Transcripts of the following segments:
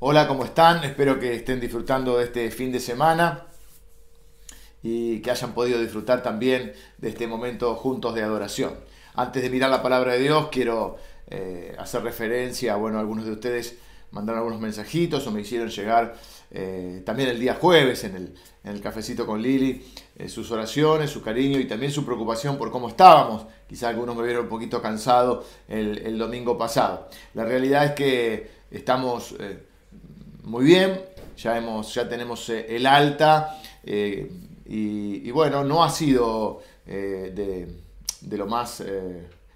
Hola, ¿cómo están? Espero que estén disfrutando de este fin de semana y que hayan podido disfrutar también de este momento juntos de adoración. Antes de mirar la palabra de Dios, quiero eh, hacer referencia, bueno, algunos de ustedes mandaron algunos mensajitos o me hicieron llegar eh, también el día jueves en el, en el cafecito con Lili, eh, sus oraciones, su cariño y también su preocupación por cómo estábamos. Quizá algunos me vieron un poquito cansado el, el domingo pasado. La realidad es que estamos muy bien, ya, hemos, ya tenemos el alta y, bueno, no ha sido de, de, lo más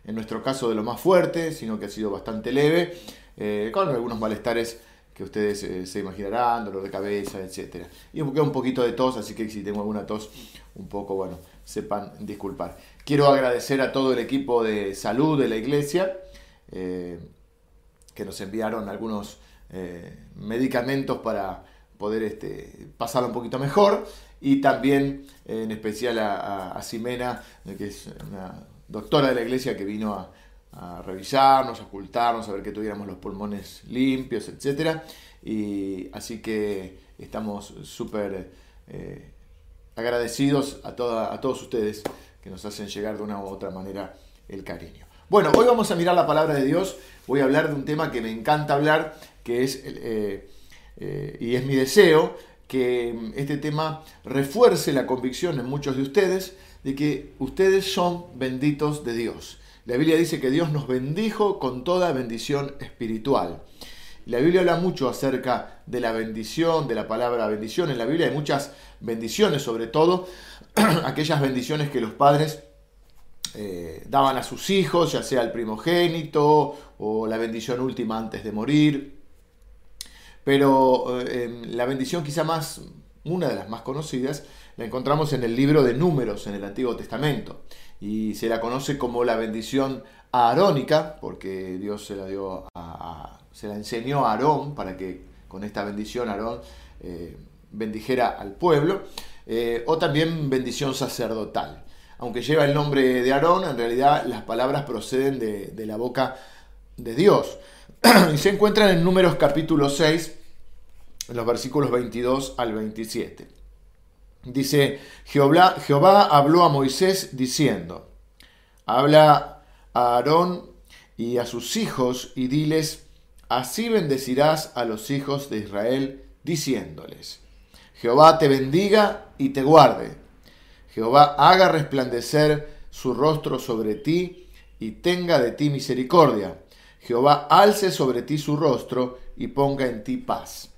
en nuestro caso de lo más fuerte, sino que ha sido bastante leve, eh, con algunos malestares que ustedes eh, se imaginarán, dolor de cabeza, etc. Y un poquito de tos, así que si tengo alguna tos, un poco, bueno, sepan disculpar. Quiero agradecer a todo el equipo de salud de la iglesia, eh, que nos enviaron algunos medicamentos para poder este, pasarlo un poquito mejor, y también en especial a, a, Ximena, que es una doctora de la iglesia que vino a, revisarnos, a ocultarnos, a ver que tuviéramos los pulmones limpios, etc. Y así que estamos súper eh, agradecidos a, a todos ustedes que nos hacen llegar de una u otra manera el cariño. Bueno, hoy vamos a mirar la palabra de Dios. Voy a hablar de un tema que me encanta hablar, que es, eh, eh, y es mi deseo, que este tema refuerce la convicción en muchos de ustedes de que ustedes son benditos de Dios. La Biblia dice que Dios nos bendijo con toda bendición espiritual. La Biblia habla mucho acerca de la bendición, de la palabra bendición. En la Biblia hay muchas bendiciones, sobre todo aquellas bendiciones que los padres eh, daban a sus hijos, ya sea el primogénito o la bendición última antes de morir. Pero eh, la bendición quizá más, una de las más conocidas, la encontramos en el libro de Números en el Antiguo Testamento y se la conoce como la bendición aarónica porque Dios se la dio a, se la enseñó a Aarón para que con esta bendición Aarón eh, bendijera al pueblo o también bendición sacerdotal. Aunque lleva el nombre de Aarón, en realidad las palabras proceden de, la boca de Dios. y se encuentran en Números capítulo 6, en los versículos 22 al 27. Dice, Jehová, Jehová habló a Moisés diciendo, habla a Aarón y a sus hijos y diles, así bendecirás a los hijos de Israel, diciéndoles, Jehová te bendiga y te guarde, Jehová haga resplandecer su rostro sobre ti y tenga de ti misericordia, Jehová alce sobre ti su rostro y ponga en ti paz.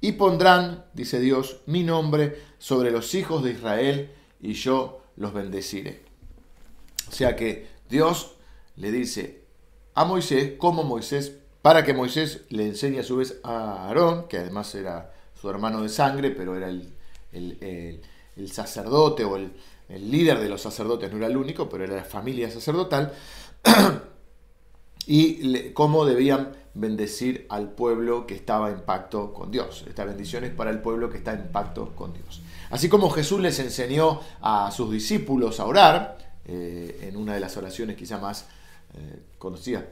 Y pondrán, dice Dios, mi nombre sobre los hijos de Israel y yo los bendeciré. O sea que Dios le dice a Moisés, como Moisés, para que Moisés le enseñe a su vez a Aarón, que además era su hermano de sangre, pero era el, el, sacerdote o el, líder de los sacerdotes, no era el único, pero era la familia sacerdotal, y cómo debían bendecir al pueblo que estaba en pacto con Dios. Esta bendición es para el pueblo que está en pacto con Dios. Así como Jesús les enseñó a sus discípulos a orar, eh, en una de las oraciones quizá más eh, conocidas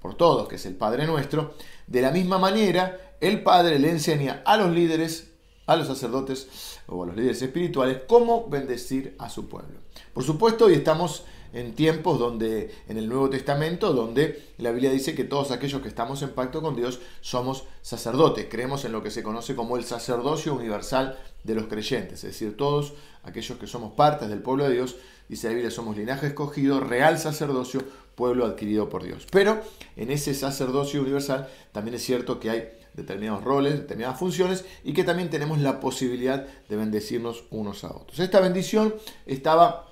por todos, que es el Padre Nuestro, de la misma manera el Padre le enseña a los líderes, a los sacerdotes o a los líderes espirituales cómo bendecir a su pueblo. Por supuesto, hoy estamos en tiempos donde, en el Nuevo Testamento, donde la Biblia dice que todos aquellos que estamos en pacto con Dios somos sacerdotes. Creemos en lo que se conoce como el sacerdocio universal de los creyentes, es decir, todos aquellos que somos partes del pueblo de Dios, dice la Biblia, somos linaje escogido, real sacerdocio, pueblo adquirido por Dios. Pero en ese sacerdocio universal también es cierto que hay determinados roles, determinadas funciones y que también tenemos la posibilidad de bendecirnos unos a otros. Esta bendición estaba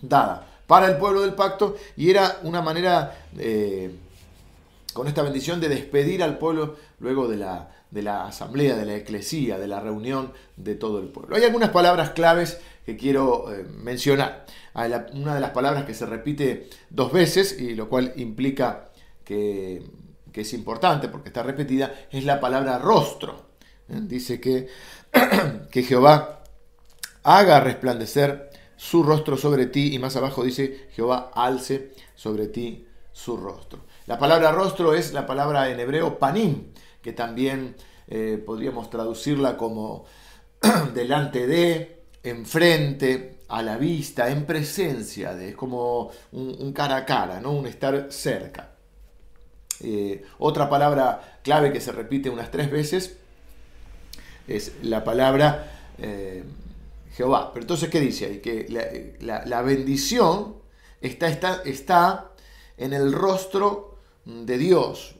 dada para el pueblo del pacto y era una manera, eh, con esta bendición, de despedir al pueblo luego de la, de la asamblea, de la eclesía, de la reunión de todo el pueblo. Hay algunas palabras claves que quiero eh, mencionar. Una de las palabras que se repite dos veces y lo cual implica que, que es importante porque está repetida es la palabra rostro. ¿Eh? Dice que, que Jehová haga resplandecer su rostro sobre ti y más abajo dice Jehová alce sobre ti su rostro. La palabra rostro es la palabra en hebreo panim, que también eh, podríamos traducirla como delante de, enfrente, a la vista, en presencia de, es como un, cara a cara, ¿no? un estar cerca. Eh, otra palabra clave que se repite unas tres veces es la palabra eh, Jehová. Pero entonces, ¿qué dice ahí? Que la, bendición está, está, está en el rostro de Dios,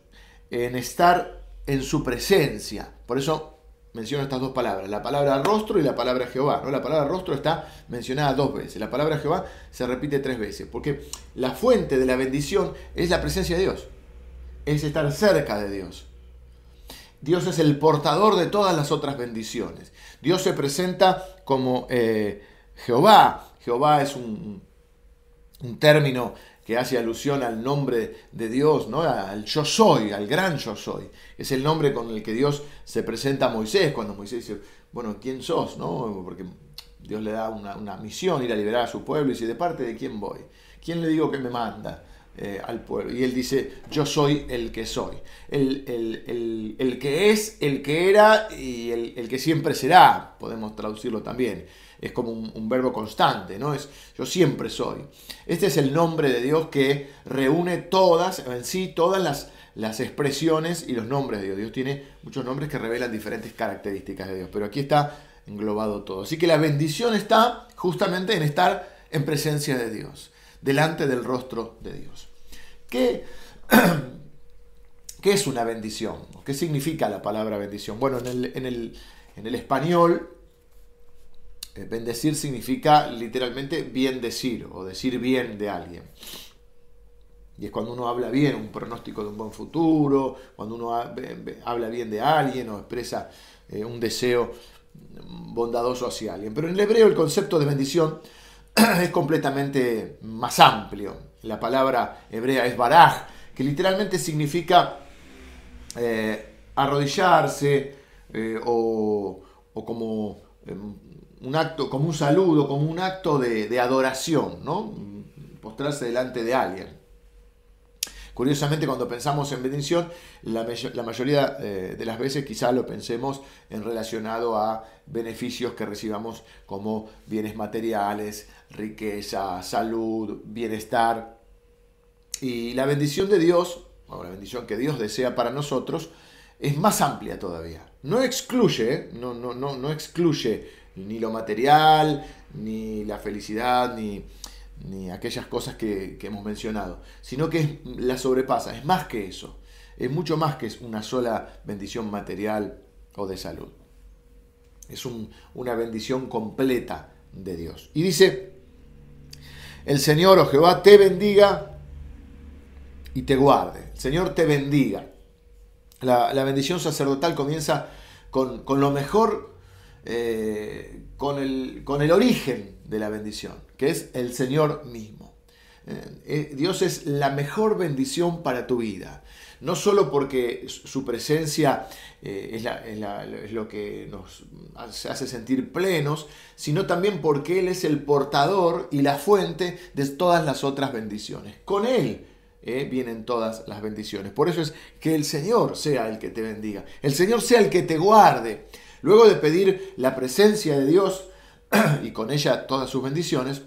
en estar en su presencia. Por eso menciono estas dos palabras, la palabra rostro y la palabra Jehová. ¿no? La palabra rostro está mencionada dos veces, la palabra Jehová se repite tres veces, porque la fuente de la bendición es la presencia de Dios, es estar cerca de Dios. Dios es el portador de todas las otras bendiciones. Dios se presenta como eh, Jehová. Jehová es un, un término que hace alusión al nombre de Dios, ¿no? al yo soy, al gran yo soy. Es el nombre con el que Dios se presenta a Moisés, cuando Moisés dice, bueno, ¿quién sos? ¿no? Porque Dios le da una, misión, ir a liberar a su pueblo, y dice, ¿de parte de quién voy? ¿Quién le digo que me manda? Eh, al pueblo. Y él dice, yo soy el que soy. El, el, que es, el que era y el, que siempre será, podemos traducirlo también es como un, verbo constante, ¿no? Es yo siempre soy. Este es el nombre de Dios que reúne todas, en sí, todas las, las expresiones y los nombres de Dios. Dios tiene muchos nombres que revelan diferentes características de Dios, pero aquí está englobado todo. Así que la bendición está justamente en estar en presencia de Dios, delante del rostro de Dios. ¿Qué, ¿Qué es una bendición? ¿Qué significa la palabra bendición? Bueno, en el, en el, en el español eh, bendecir significa literalmente bien decir o decir bien de alguien. Y es cuando uno habla bien, un pronóstico de un buen futuro, cuando uno habla bien de alguien o expresa eh, un deseo bondadoso hacia alguien. Pero en el hebreo el concepto de bendición es completamente más amplio. La palabra hebrea es baraj, que literalmente significa eh, arrodillarse o, o, como em, un acto, como un saludo, como un acto de, adoración, ¿no? Postrarse delante de alguien. Curiosamente, cuando pensamos en bendición, la, mayoría eh, de las veces quizá lo pensemos en relacionado a beneficios que recibamos como bienes materiales, riqueza, salud, bienestar. Y la bendición de Dios, o la bendición que Dios desea para nosotros, es más amplia todavía. No excluye, no, no, no, no excluye ni lo material, ni la felicidad, ni, aquellas cosas que, hemos mencionado, sino que la sobrepasa, es más que eso, es mucho más que una sola bendición material o de salud. Es una bendición completa de Dios. Y dice, el Señor o oh Jehová te bendiga y te guarde. El Señor te bendiga. La, bendición sacerdotal comienza con, con lo mejor eh, con, el, con, el, origen de la bendición, que es el Señor mismo. Eh, eh, Dios es la mejor bendición para tu vida, no solo porque su presencia es, es, lo que nos hace sentir plenos, sino también porque Él es el portador y la fuente de todas las otras bendiciones. Con Él vienen todas las bendiciones. Por eso es que el Señor sea el que te bendiga, el Señor sea el que te guarde, Luego de pedir la presencia de Dios y con ella todas sus bendiciones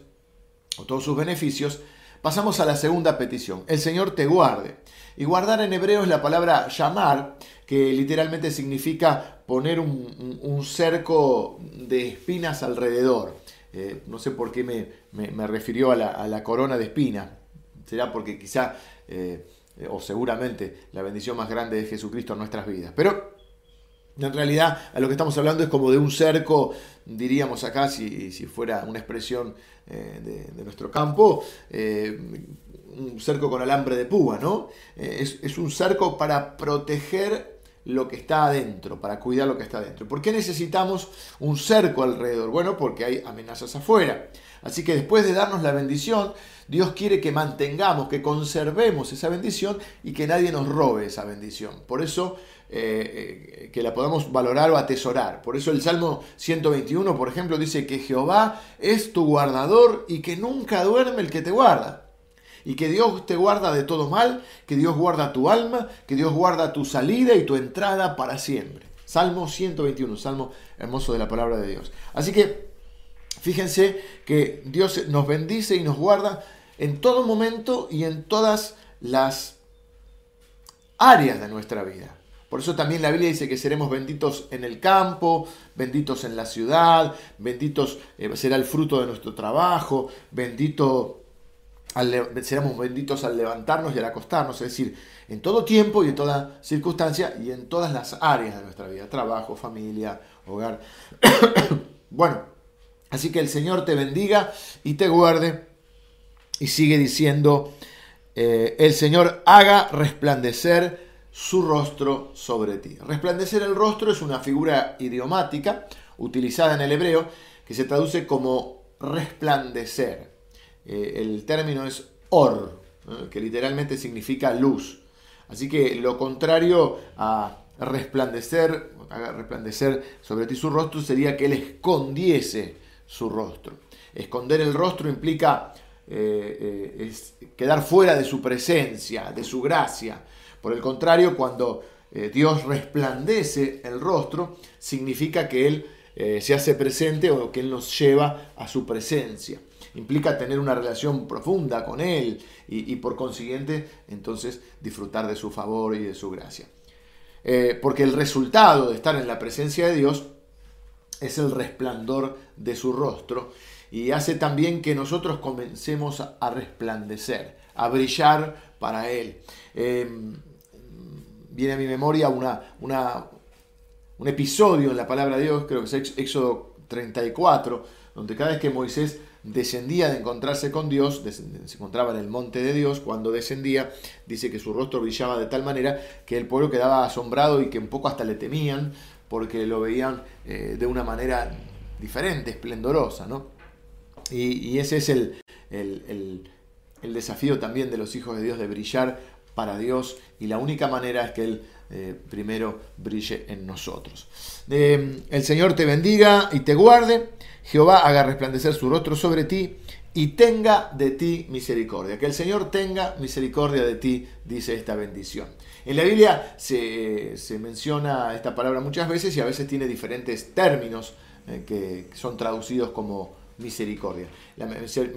o todos sus beneficios, pasamos a la segunda petición. El Señor te guarde. Y guardar en hebreo es la palabra llamar, que literalmente significa poner un, cerco de espinas alrededor. Eh, no sé por qué me, refirió a la, corona de espinas. Será porque quizá, eh, o seguramente, la bendición más grande de Jesucristo en nuestras vidas. Pero en realidad, a lo que estamos hablando es como de un cerco, diríamos acá, si, fuera una expresión eh, de, nuestro campo, eh, un cerco con alambre de púa, ¿no? Eh, es, es, un cerco para proteger lo que está adentro, para cuidar lo que está adentro. ¿Por qué necesitamos un cerco alrededor? Bueno, porque hay amenazas afuera. Así que después de darnos la bendición, Dios quiere que mantengamos, que conservemos esa bendición y que nadie nos robe esa bendición. Por eso eh, eh, que la podamos valorar o atesorar. Por eso el Salmo 121, por ejemplo, dice que Jehová es tu guardador y que nunca duerme el que te guarda. y que Dios te guarda de todo mal, que Dios guarda tu alma, que Dios guarda tu salida y tu entrada para siempre. Salmo 121, salmo hermoso de la palabra de Dios. Así que fíjense que Dios nos bendice y nos guarda en todo momento y en todas las áreas de nuestra vida. Por eso también la Biblia dice que seremos benditos en el campo, benditos en la ciudad, benditos eh, será el fruto de nuestro trabajo, bendito seremos benditos al levantarnos y al acostarnos, es decir, en todo tiempo y en toda circunstancia y en todas las áreas de nuestra vida, trabajo, familia, hogar. bueno, así que el Señor te bendiga y te guarde y sigue diciendo, eh, el Señor haga resplandecer su rostro sobre ti. Resplandecer el rostro es una figura idiomática utilizada en el hebreo que se traduce como resplandecer. Eh, el término es or, que literalmente significa luz. Así que lo contrario a resplandecer, resplandecer sobre ti su rostro sería que él escondiese su rostro. Esconder el rostro implica eh, eh, quedar fuera de su presencia, de su gracia. Por el contrario, cuando eh, Dios resplandece el rostro, significa que Él eh, se hace presente o que Él nos lleva a su presencia. Implica tener una relación profunda con Él y, por consiguiente entonces disfrutar de su favor y de su gracia. Eh, porque el resultado de estar en la presencia de Dios es el resplandor de su rostro y hace también que nosotros comencemos a resplandecer, a brillar para Él. Em, viene a mi memoria una, un episodio en la palabra de Dios, creo que es Éxodo 34, donde cada vez que Moisés descendía de encontrarse con Dios, se encontraba en el monte de Dios, cuando descendía, dice que su rostro brillaba de tal manera que el pueblo quedaba asombrado y que un poco hasta le temían, porque lo veían eh, de una manera diferente, esplendorosa. ¿no? Y, ese es el, el, el desafío también de los hijos de Dios de brillar para Dios y la única manera es que Él eh, primero brille en nosotros. Eh, el Señor te bendiga y te guarde, Jehová haga resplandecer su rostro sobre ti y tenga de ti misericordia. Que el Señor tenga misericordia de ti, dice esta bendición. En la Biblia se, menciona esta palabra muchas veces y a veces tiene diferentes términos eh, que son traducidos como misericordia. La,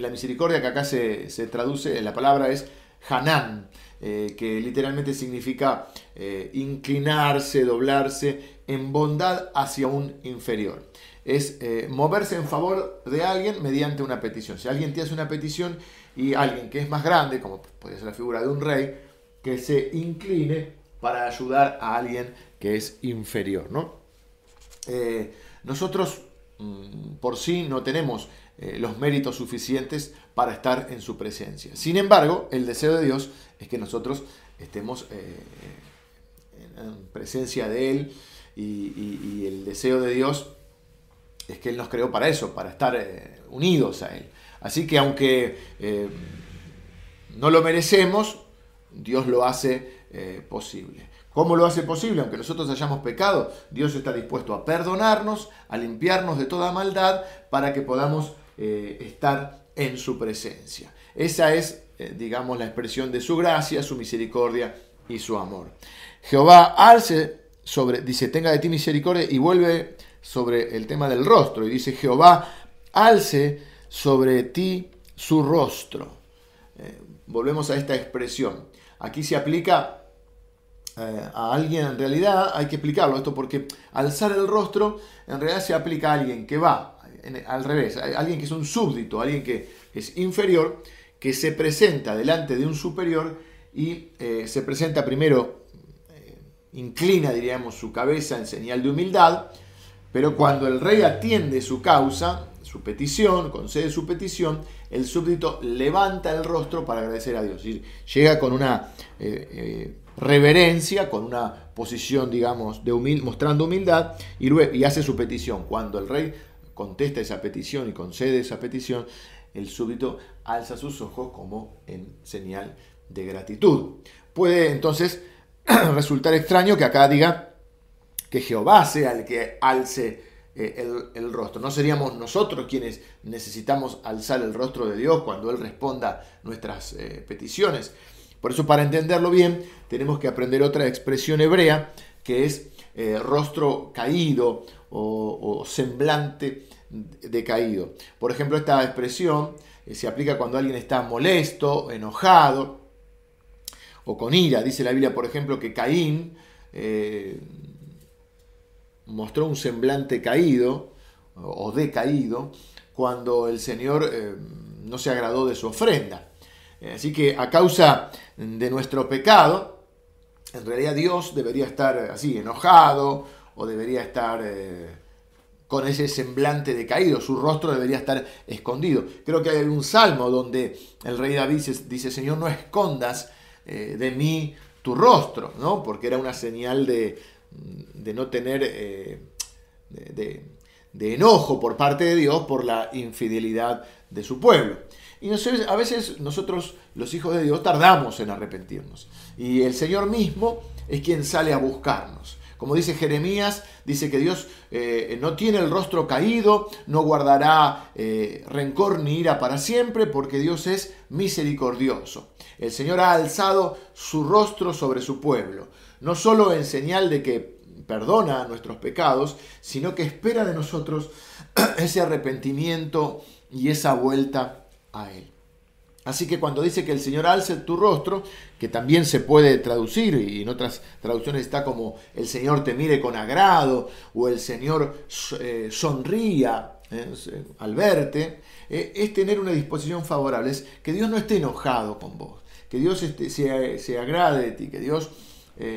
misericordia que acá se, se traduce, la palabra es Hanán. Eh, que literalmente significa eh, inclinarse, doblarse en bondad hacia un inferior. Es eh, moverse en favor de alguien mediante una petición. Si alguien te hace una petición y alguien que es más grande, como podría ser la figura de un rey, que se incline para ayudar a alguien que es inferior. ¿no? nosotros mm, por sí no tenemos los méritos suficientes para estar en su presencia. Sin embargo, el deseo de Dios es que nosotros estemos eh, en presencia de Él y, el deseo de Dios es que Él nos creó para eso, para estar eh, unidos a Él. Así que aunque eh, no lo merecemos, Dios lo hace posible. ¿Cómo lo hace posible? Aunque nosotros hayamos pecado, Dios está dispuesto a perdonarnos, a limpiarnos de toda maldad, para que podamos estar en su presencia. Esa es eh, digamos, la expresión de su gracia, su misericordia y su amor. Jehová alce sobre, dice, tenga de ti misericordia y vuelve sobre el tema del rostro y dice, Jehová alce sobre ti su rostro. Eh, volvemos a esta expresión. Aquí se aplica eh, a alguien, en realidad hay que explicarlo esto porque alzar el rostro en realidad se aplica a alguien que va al revés, alguien que es un súbdito, alguien que es inferior que se presenta delante de un superior y eh, se presenta primero, eh, inclina, diríamos, su cabeza en señal de humildad, pero cuando el rey atiende su causa, su petición, concede su petición, el súbdito levanta el rostro para agradecer a Dios. llega con una eh, reverencia, con una posición, digamos, de humil mostrando humildad y, luego, y hace su petición. Cuando el rey contesta esa petición y concede esa petición, el súbdito alza sus ojos como en señal de gratitud. Puede entonces resultar extraño que acá diga que Jehová sea el que alce eh, el, rostro. No seríamos nosotros quienes necesitamos alzar el rostro de Dios cuando Él responda nuestras eh, peticiones. Por eso para entenderlo bien tenemos que aprender otra expresión hebrea que es eh, rostro caído o, semblante decaído. Por ejemplo, esta expresión se aplica cuando alguien está molesto, enojado o con ira. Dice la Biblia, por ejemplo, que Caín mostró un semblante caído o decaído cuando el Señor eh, no se agradó de su ofrenda. Eh, así que a causa de nuestro pecado, en realidad Dios debería estar así, enojado o debería estar eh, con ese semblante decaído, su rostro debería estar escondido. Creo que hay un salmo donde el rey David dice, Señor, no escondas de mí tu rostro, ¿no? porque era una señal de, de no tener eh, de, enojo por parte de Dios por la infidelidad de su pueblo. Y a veces nosotros, los hijos de Dios, tardamos en arrepentirnos. Y el Señor mismo es quien sale a buscarnos. Como dice Jeremías, dice que Dios eh, no tiene el rostro caído, no guardará eh, rencor ni ira para siempre, porque Dios es misericordioso. El Señor ha alzado su rostro sobre su pueblo no solo en señal de que perdona nuestros pecados, sino que espera de nosotros ese arrepentimiento y esa vuelta a Él. Así que cuando dice que el Señor alce tu rostro, que también se puede traducir, y en otras traducciones está como el Señor te mire con agrado, o el Señor eh, sonría eh, al verte, eh, es tener una disposición favorable, es que Dios no esté enojado con vos, que Dios esté, se, agrade de ti, que Dios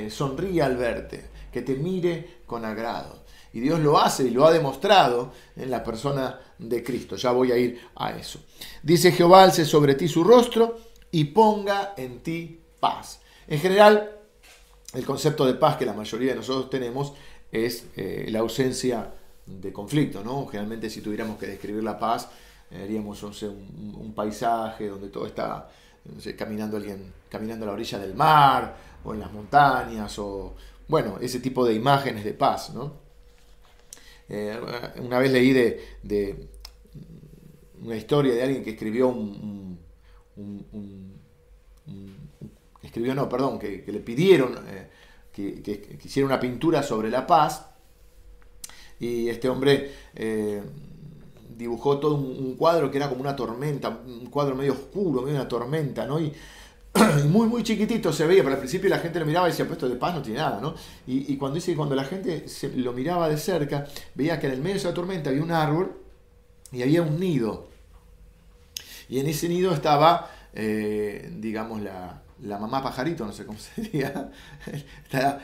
sonríe al verte, que te mire con agrado. Y Dios lo hace y lo ha demostrado en la persona de Cristo. Ya voy a ir a eso. Dice Jehová, alce sobre ti su rostro y ponga en ti paz. En general, el concepto de paz que la mayoría de nosotros tenemos es eh, la ausencia de conflicto. ¿no? Generalmente si tuviéramos que describir la paz, eh, haríamos un, paisaje donde todo está caminando alguien caminando a la orilla del mar o en las montañas o bueno, ese tipo de imágenes de paz, ¿no? Eh, una vez leí de, una historia de alguien que escribió un, escribió no, perdón, que, le pidieron eh, que, hiciera una pintura sobre la paz y este hombre eh, dibujó todo un, cuadro que era como una tormenta, un cuadro medio oscuro, medio una tormenta, ¿no? Y, muy, muy chiquitito se veía, pero al principio la gente lo miraba y decía, pues esto de paz no tiene nada, ¿no? Y, cuando dice cuando la gente se, lo miraba de cerca, veía que en el medio de esa tormenta había un árbol y había un nido. Y en ese nido estaba, eh, digamos, la, mamá pajarito, no sé cómo se diría, la,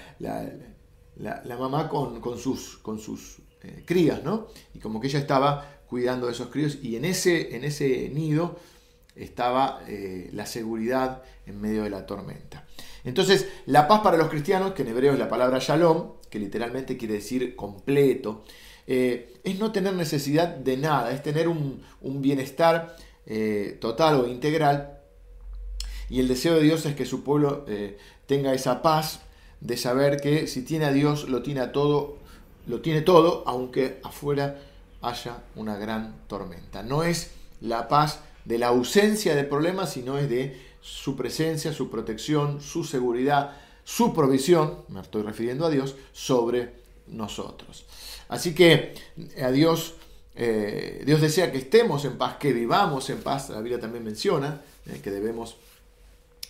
la, mamá con, sus, con sus eh, crías, ¿no? Y como que ella estaba cuidando de esos críos y en ese, en ese nido estaba eh, la seguridad en medio de la tormenta. Entonces, la paz para los cristianos, que en hebreo es la palabra shalom, que literalmente quiere decir completo, es no tener necesidad de nada, es tener un, bienestar eh, total o integral. Y el deseo de Dios es que su pueblo tenga esa paz de saber que si tiene a Dios, lo tiene a todo, lo tiene todo, aunque afuera haya una gran tormenta. No es la paz de la ausencia de problemas, sino es de su presencia, su protección, su seguridad, su provisión, me estoy refiriendo a Dios, sobre nosotros. Así que eh, a Dios, eh, Dios desea que estemos en paz, que vivamos en paz. La Biblia también menciona eh, que debemos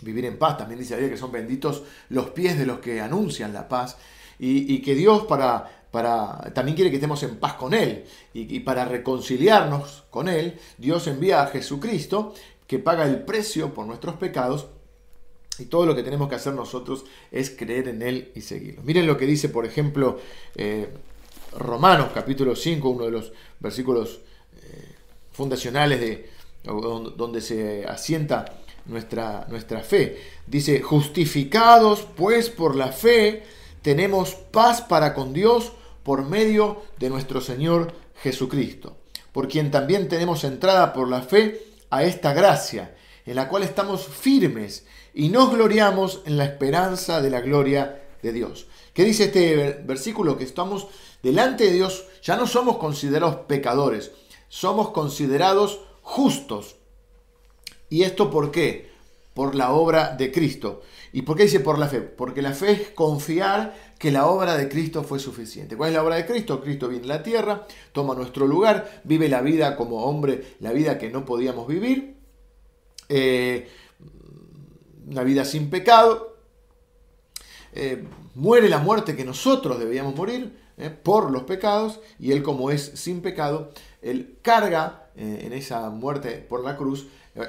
vivir en paz. También dice la Biblia que son benditos los pies de los que anuncian la paz. y que Dios para para, también quiere que estemos en paz con Él. Y, para reconciliarnos con Él, Dios envía a Jesucristo, que paga el precio por nuestros pecados. Y todo lo que tenemos que hacer nosotros es creer en Él y seguirlo. Miren lo que dice, por ejemplo, eh, Romanos capítulo 5, uno de los versículos eh, fundacionales de, donde se asienta nuestra, nuestra fe. Dice, justificados pues por la fe, tenemos paz para con Dios por medio de nuestro Señor Jesucristo, por quien también tenemos entrada por la fe a esta gracia, en la cual estamos firmes y nos gloriamos en la esperanza de la gloria de Dios. ¿Qué dice este versículo? Que estamos delante de Dios, ya no somos considerados pecadores, somos considerados justos. ¿Y esto por qué? Por la obra de Cristo. ¿Y por qué dice por la fe? Porque la fe es confiar que la obra de Cristo fue suficiente. ¿Cuál es la obra de Cristo? Cristo viene a la tierra, toma nuestro lugar, vive la vida como hombre, la vida que no podíamos vivir, eh, una vida sin pecado, eh, muere la muerte que nosotros debíamos morir eh, por los pecados, y Él como es sin pecado, Él carga en esa muerte por la cruz,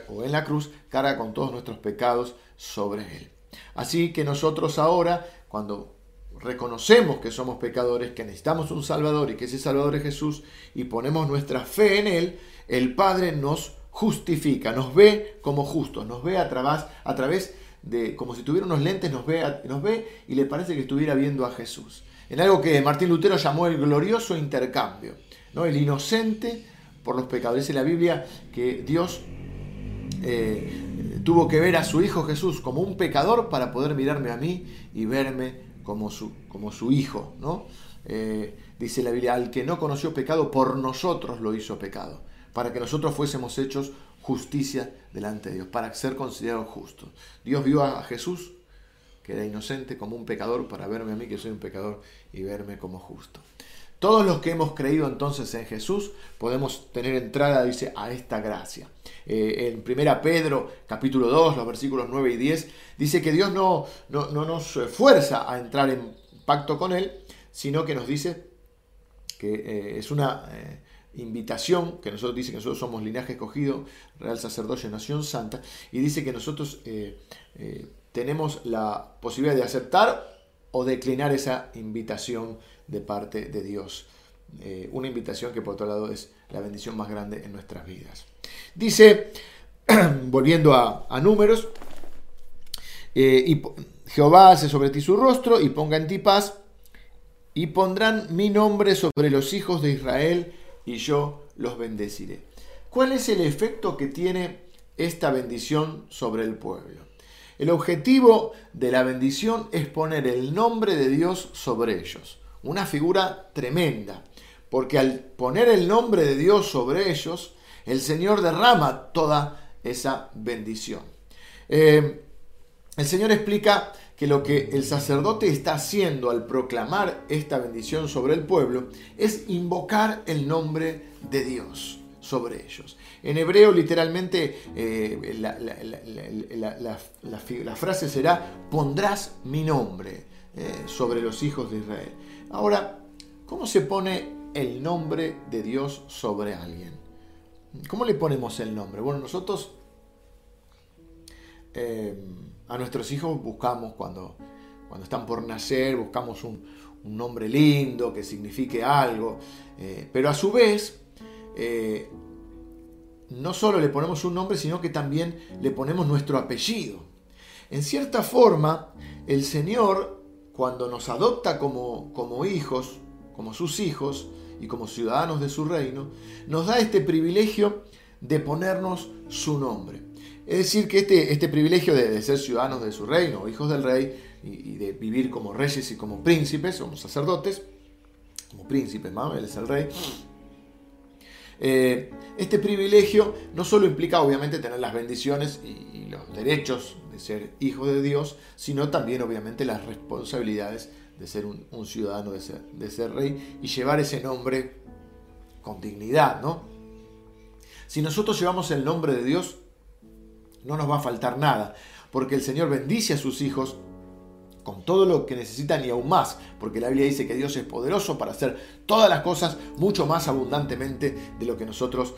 o en la cruz, carga con todos nuestros pecados sobre Él. Así que nosotros ahora, cuando reconocemos que somos pecadores, que necesitamos un Salvador y que ese Salvador es Jesús, y ponemos nuestra fe en Él, el Padre nos justifica, nos ve como justos, nos ve a través, a través de, como si tuviera unos lentes, nos ve, nos ve y le parece que estuviera viendo a Jesús. En algo que Martín Lutero llamó el glorioso intercambio, ¿no? el inocente por los pecadores. Dice la Biblia que Dios eh, tuvo que ver a su Hijo Jesús como un pecador para poder mirarme a mí y verme como su, Hijo. ¿no? Eh, dice la Biblia, al que no conoció pecado, por nosotros lo hizo pecado, para que nosotros fuésemos hechos justicia delante de Dios, para ser considerados justos. Dios vio a Jesús, que era inocente, como un pecador, para verme a mí, que soy un pecador, y verme como justo. Todos los que hemos creído entonces en Jesús podemos tener entrada, dice, a esta gracia. Eh, en 1 Pedro capítulo 2, los versículos 9 y 10, dice que Dios no, no, nos fuerza a entrar en pacto con Él, sino que nos dice que eh, es una eh, invitación, que nosotros dice que nosotros somos linaje escogido, real sacerdocio, nación santa, y dice que nosotros tenemos la posibilidad de aceptar o declinar esa invitación de parte de Dios. Eh, una invitación que por otro lado es la bendición más grande en nuestras vidas. Dice, volviendo a, números, eh, y Jehová hace sobre ti su rostro y ponga en ti paz, y pondrán mi nombre sobre los hijos de Israel, y yo los bendeciré. ¿Cuál es el efecto que tiene esta bendición sobre el pueblo? El objetivo de la bendición es poner el nombre de Dios sobre ellos. Una figura tremenda, porque al poner el nombre de Dios sobre ellos, el Señor derrama toda esa bendición. Eh, el Señor explica que lo que el sacerdote está haciendo al proclamar esta bendición sobre el pueblo es invocar el nombre de Dios sobre ellos. En hebreo literalmente eh, la, frase será, pondrás mi nombre eh, sobre los hijos de Israel. Ahora, ¿cómo se pone el nombre de Dios sobre alguien? ¿Cómo le ponemos el nombre? Bueno, nosotros eh, a nuestros hijos buscamos cuando, cuando están por nacer, buscamos un, nombre lindo que signifique algo, pero a su vez no solo le ponemos un nombre, sino que también le ponemos nuestro apellido. En cierta forma, el Señor, cuando nos adopta como, como hijos, como sus hijos y como ciudadanos de su reino, nos da este privilegio de ponernos su nombre. Es decir, que este, este privilegio de, ser ciudadanos de su reino, hijos del rey, y, de vivir como reyes y como príncipes, como sacerdotes, como príncipes, él es el rey, eh, este privilegio no solo implica obviamente tener las bendiciones y, los derechos de ser hijo de Dios, sino también obviamente las responsabilidades de ser un, ciudadano, de ser, de ser, rey y llevar ese nombre con dignidad, ¿no? Si nosotros llevamos el nombre de Dios, no nos va a faltar nada, porque el Señor bendice a sus hijos con todo lo que necesitan y aún más, porque la Biblia dice que Dios es poderoso para hacer todas las cosas mucho más abundantemente de lo que nosotros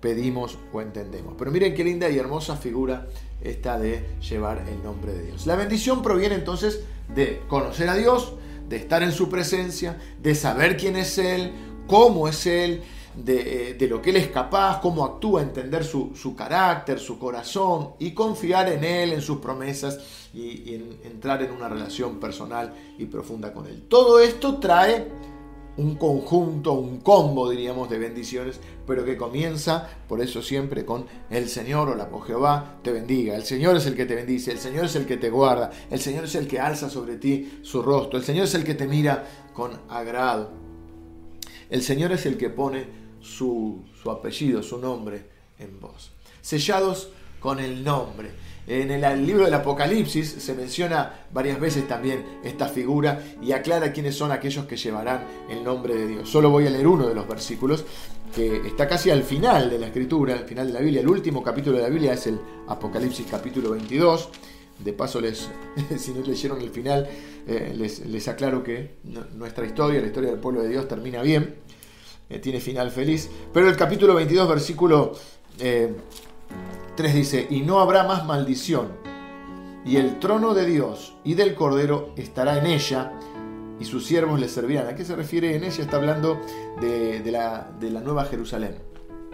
pedimos o entendemos. Pero miren qué linda y hermosa figura esta de llevar el nombre de Dios. La bendición proviene entonces de conocer a Dios, de estar en su presencia, de saber quién es Él, cómo es Él, de, eh, lo que Él es capaz, cómo actúa, entender su, carácter, su corazón y confiar en Él, en sus promesas y, entrar en una relación personal y profunda con Él. Todo esto trae un conjunto, un combo, diríamos, de bendiciones, pero que comienza, por eso siempre, con el Señor o la por Jehová te bendiga. El Señor es el que te bendice, el Señor es el que te guarda, el Señor es el que alza sobre ti su rostro, el Señor es el que te mira con agrado. El Señor es el que pone su, apellido, su nombre en vos. Sellados con el nombre. En el libro del Apocalipsis se menciona varias veces también esta figura y aclara quiénes son aquellos que llevarán el nombre de Dios. Solo voy a leer uno de los versículos que está casi al final de la escritura, al final de la Biblia. El último capítulo de la Biblia es el Apocalipsis capítulo 22. De paso, les, si no leyeron el final, eh, les, aclaro que nuestra historia, la historia del pueblo de Dios, termina bien, eh, tiene final feliz. Pero el capítulo 22, versículo eh, 3 dice, y no habrá más maldición, y el trono de Dios y del Cordero estará en ella, y sus siervos le servirán. ¿A qué se refiere en ella? Está hablando de, la, de la, Nueva Jerusalén,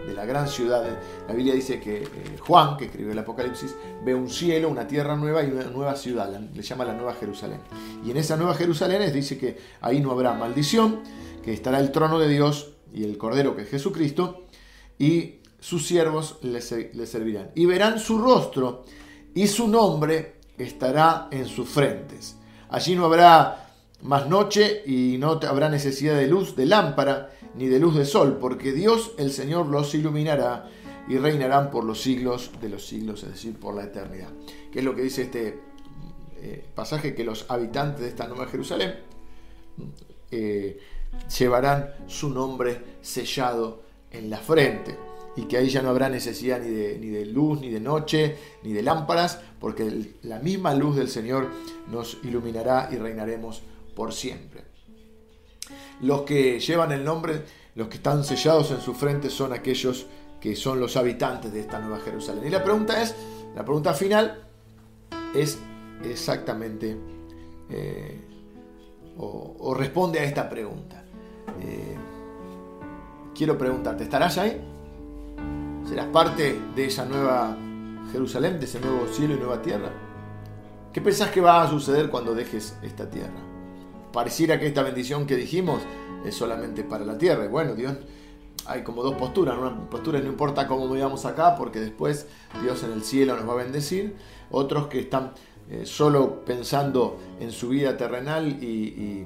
de la gran ciudad. La Biblia dice que eh, Juan, que escribió el Apocalipsis, ve un cielo, una tierra nueva y una nueva ciudad, le llama la Nueva Jerusalén. Y en esa Nueva Jerusalén dice que ahí no habrá maldición, que estará el trono de Dios y el Cordero, que es Jesucristo, y sus siervos le, servirán. Y verán su rostro y su nombre estará en sus frentes. Allí no habrá más noche y no habrá necesidad de luz de lámpara ni de luz de sol, porque Dios el Señor los iluminará y reinarán por los siglos de los siglos, es decir, por la eternidad. ¿Qué es lo que dice este eh, pasaje? Que los habitantes de esta Nueva Jerusalén eh, llevarán su nombre sellado en la frente y que ahí ya no habrá necesidad ni de, ni de luz, ni de noche, ni de lámparas, porque la misma luz del Señor nos iluminará y reinaremos por siempre. Los que llevan el nombre, los que están sellados en su frente son aquellos que son los habitantes de esta nueva Jerusalén. Y la pregunta es, la pregunta final es exactamente, eh, o, responde a esta pregunta. Eh, quiero preguntarte, ¿estarás ahí? ¿Serás parte de esa nueva Jerusalén, de ese nuevo cielo y nueva tierra? ¿Qué pensás que va a suceder cuando dejes esta tierra? Pareciera que esta bendición que dijimos es solamente para la tierra. bueno, Dios, hay como dos posturas. Una postura no importa cómo vivamos acá, porque después Dios en el cielo nos va a bendecir. Otros que están eh, solo pensando en su vida terrenal y,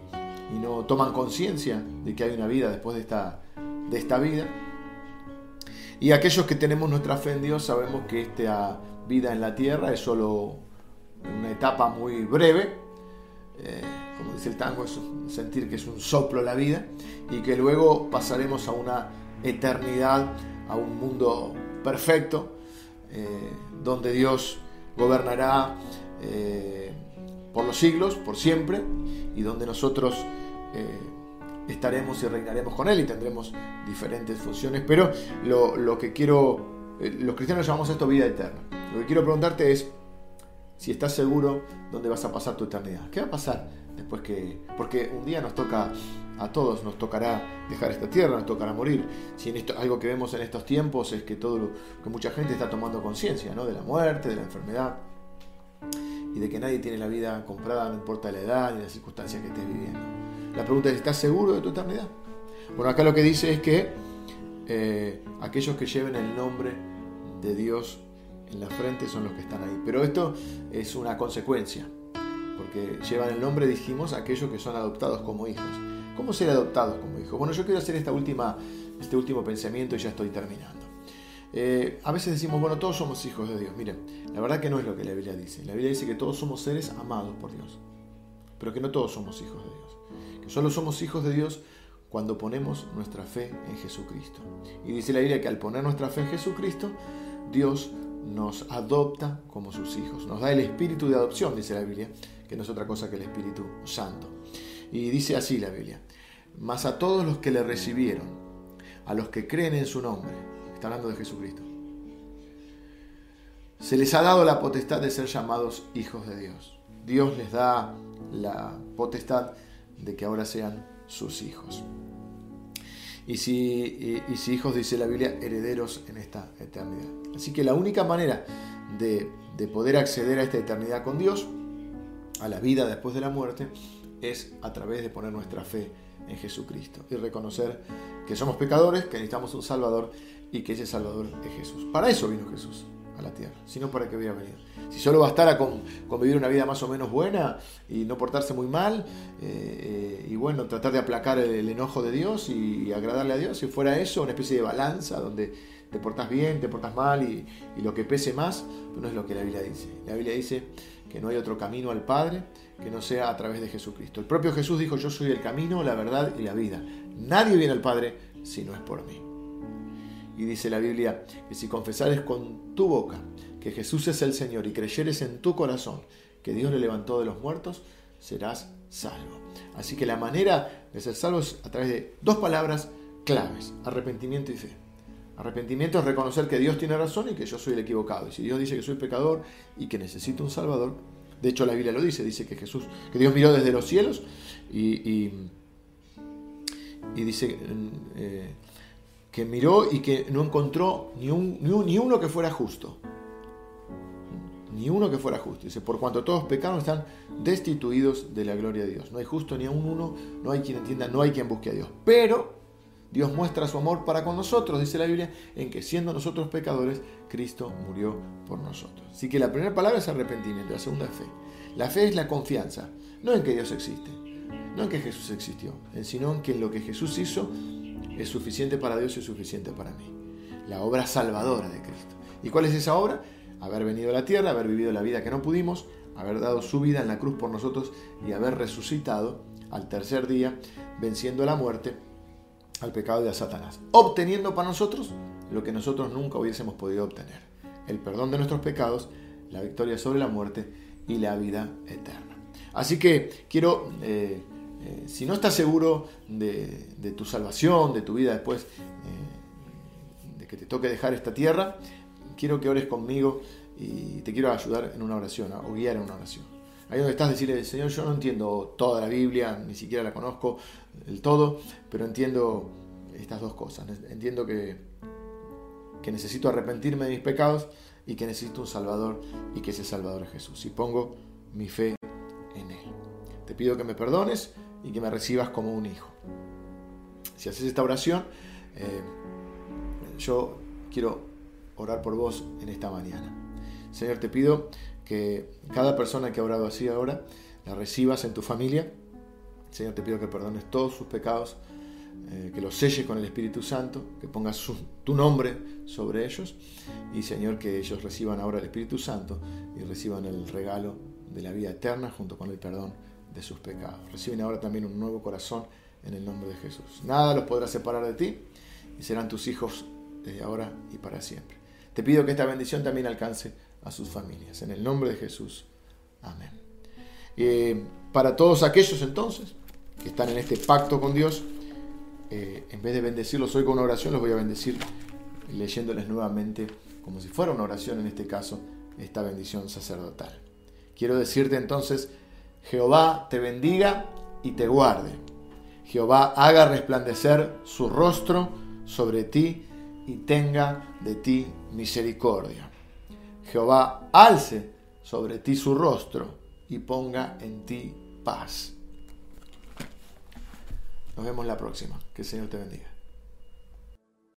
no toman conciencia de que hay una vida después de esta, de esta vida. Y aquellos que tenemos nuestra fe en Dios sabemos que esta vida en la tierra es solo una etapa muy breve, eh, como dice el tango, es sentir que es un soplo la vida, y que luego pasaremos a una eternidad, a un mundo perfecto, eh, donde Dios gobernará eh, por los siglos, por siempre, y donde nosotros estaremos y reinaremos con Él y tendremos diferentes funciones, pero lo, que quiero, eh, los cristianos llamamos esto vida eterna. Lo que quiero preguntarte es si estás seguro dónde vas a pasar tu eternidad. ¿Qué va a pasar después que... Porque un día nos toca, a todos nos tocará dejar esta tierra, nos tocará morir. Si en esto, algo que vemos en estos tiempos es que, todo que mucha gente está tomando conciencia ¿no? de la muerte, de la enfermedad y de que nadie tiene la vida comprada, no importa la edad ni las circunstancias que estés viviendo. La pregunta es, ¿estás seguro de tu eternidad? Bueno, acá lo que dice es que eh, aquellos que lleven el nombre de Dios en la frente son los que están ahí. Pero esto es una consecuencia, porque llevan el nombre, dijimos, aquellos que son adoptados como hijos. ¿Cómo ser adoptados como hijos? Bueno, yo quiero hacer esta última, este último pensamiento y ya estoy terminando. Eh, a veces decimos, bueno, todos somos hijos de Dios. Miren, la verdad que no es lo que la Biblia dice. La Biblia dice que todos somos seres amados por Dios, pero que no todos somos hijos de Dios. Solo somos hijos de Dios cuando ponemos nuestra fe en Jesucristo. Y dice la Biblia que al poner nuestra fe en Jesucristo, Dios nos adopta como sus hijos. Nos da el espíritu de adopción, dice la Biblia, que no es otra cosa que el Espíritu Santo. Y dice así la Biblia, mas a todos los que le recibieron, a los que creen en su nombre, está hablando de Jesucristo, se les ha dado la potestad de ser llamados hijos de Dios. Dios les da la potestad de que ahora sean sus hijos. Y si, hijos, dice la Biblia, herederos en esta eternidad. Así que la única manera de, poder acceder a esta eternidad con Dios, a la vida después de la muerte, es a través de poner nuestra fe en Jesucristo y reconocer que somos pecadores, que necesitamos un Salvador y que ese Salvador es Jesús. Para eso vino Jesús a la tierra, sino para que hubiera venido. Si solo bastara con, vivir una vida más o menos buena y no portarse muy mal, eh, y bueno, tratar de aplacar el, enojo de Dios y, agradarle a Dios, si fuera eso, una especie de balanza donde te portas bien, te portas mal y, lo que pese más, no es lo que la Biblia dice. La Biblia dice que no hay otro camino al Padre que no sea a través de Jesucristo. El propio Jesús dijo, yo soy el camino, la verdad y la vida. Nadie viene al Padre si no es por mí. Y dice la Biblia que si confesares con tu boca que Jesús es el Señor y creyeres en tu corazón que Dios le levantó de los muertos, serás salvo. Así que la manera de ser salvo es a través de dos palabras claves, arrepentimiento y fe. Arrepentimiento es reconocer que Dios tiene razón y que yo soy el equivocado. Y si Dios dice que soy pecador y que necesito un Salvador, de hecho la Biblia lo dice, dice que Jesús, que Dios miró desde los cielos y, y, dice eh, que miró y que no encontró ni, un, ni, uno que fuera justo. Ni uno que fuera justo. Dice, por cuanto todos pecaron están destituidos de la gloria de Dios. No hay justo ni a un uno, no hay quien entienda, no hay quien busque a Dios. Pero Dios muestra su amor para con nosotros, dice la Biblia, en que siendo nosotros pecadores, Cristo murió por nosotros. Así que la primera palabra es arrepentimiento, la segunda es fe. La fe es la confianza, no en que Dios existe, no en que Jesús existió, sino en que lo que Jesús hizo es suficiente para Dios y suficiente para mí. La obra salvadora de Cristo. ¿Y cuál es esa obra? Haber venido a la tierra, haber vivido la vida que no pudimos, haber dado su vida en la cruz por nosotros y haber resucitado al tercer día, venciendo la muerte, al pecado de Satanás, obteniendo para nosotros lo que nosotros nunca hubiésemos podido obtener, el perdón de nuestros pecados, la victoria sobre la muerte y la vida eterna. Así que quiero eh, eh, si no estás seguro de, tu salvación, de tu vida después eh, de que te toque dejar esta tierra, quiero que ores conmigo y te quiero ayudar en una oración o guiar en una oración. Ahí donde estás, decirle, Señor, yo no entiendo toda la Biblia, ni siquiera la conozco del todo, pero entiendo estas dos cosas. Entiendo que, que necesito arrepentirme de mis pecados y que necesito un Salvador y que ese Salvador es Jesús. Y pongo mi fe en Él. Te pido que me perdones y que me recibas como un hijo. Si haces esta oración, eh, yo quiero orar por vos en esta mañana. Señor, te pido que cada persona que ha orado así ahora, la recibas en tu familia. Señor, te pido que perdones todos sus pecados, eh, que los selles con el Espíritu Santo, que pongas tu nombre sobre ellos. Y Señor, que ellos reciban ahora el Espíritu Santo y reciban el regalo de la vida eterna junto con el perdón de sus pecados. Reciben ahora también un nuevo corazón en el nombre de Jesús. Nada los podrá separar de ti y serán tus hijos desde ahora y para siempre. Te pido que esta bendición también alcance a sus familias. En el nombre de Jesús. Amén. Eh, para todos aquellos entonces que están en este pacto con Dios, eh, en vez de bendecirlos hoy con una oración, los voy a bendecir leyéndoles nuevamente, como si fuera una oración en este caso, esta bendición sacerdotal. Quiero decirte entonces Jehová te bendiga y te guarde. Jehová haga resplandecer su rostro sobre ti y tenga de ti misericordia. Jehová alce sobre ti su rostro y ponga en ti paz. Nos vemos la próxima. Que el Señor te bendiga.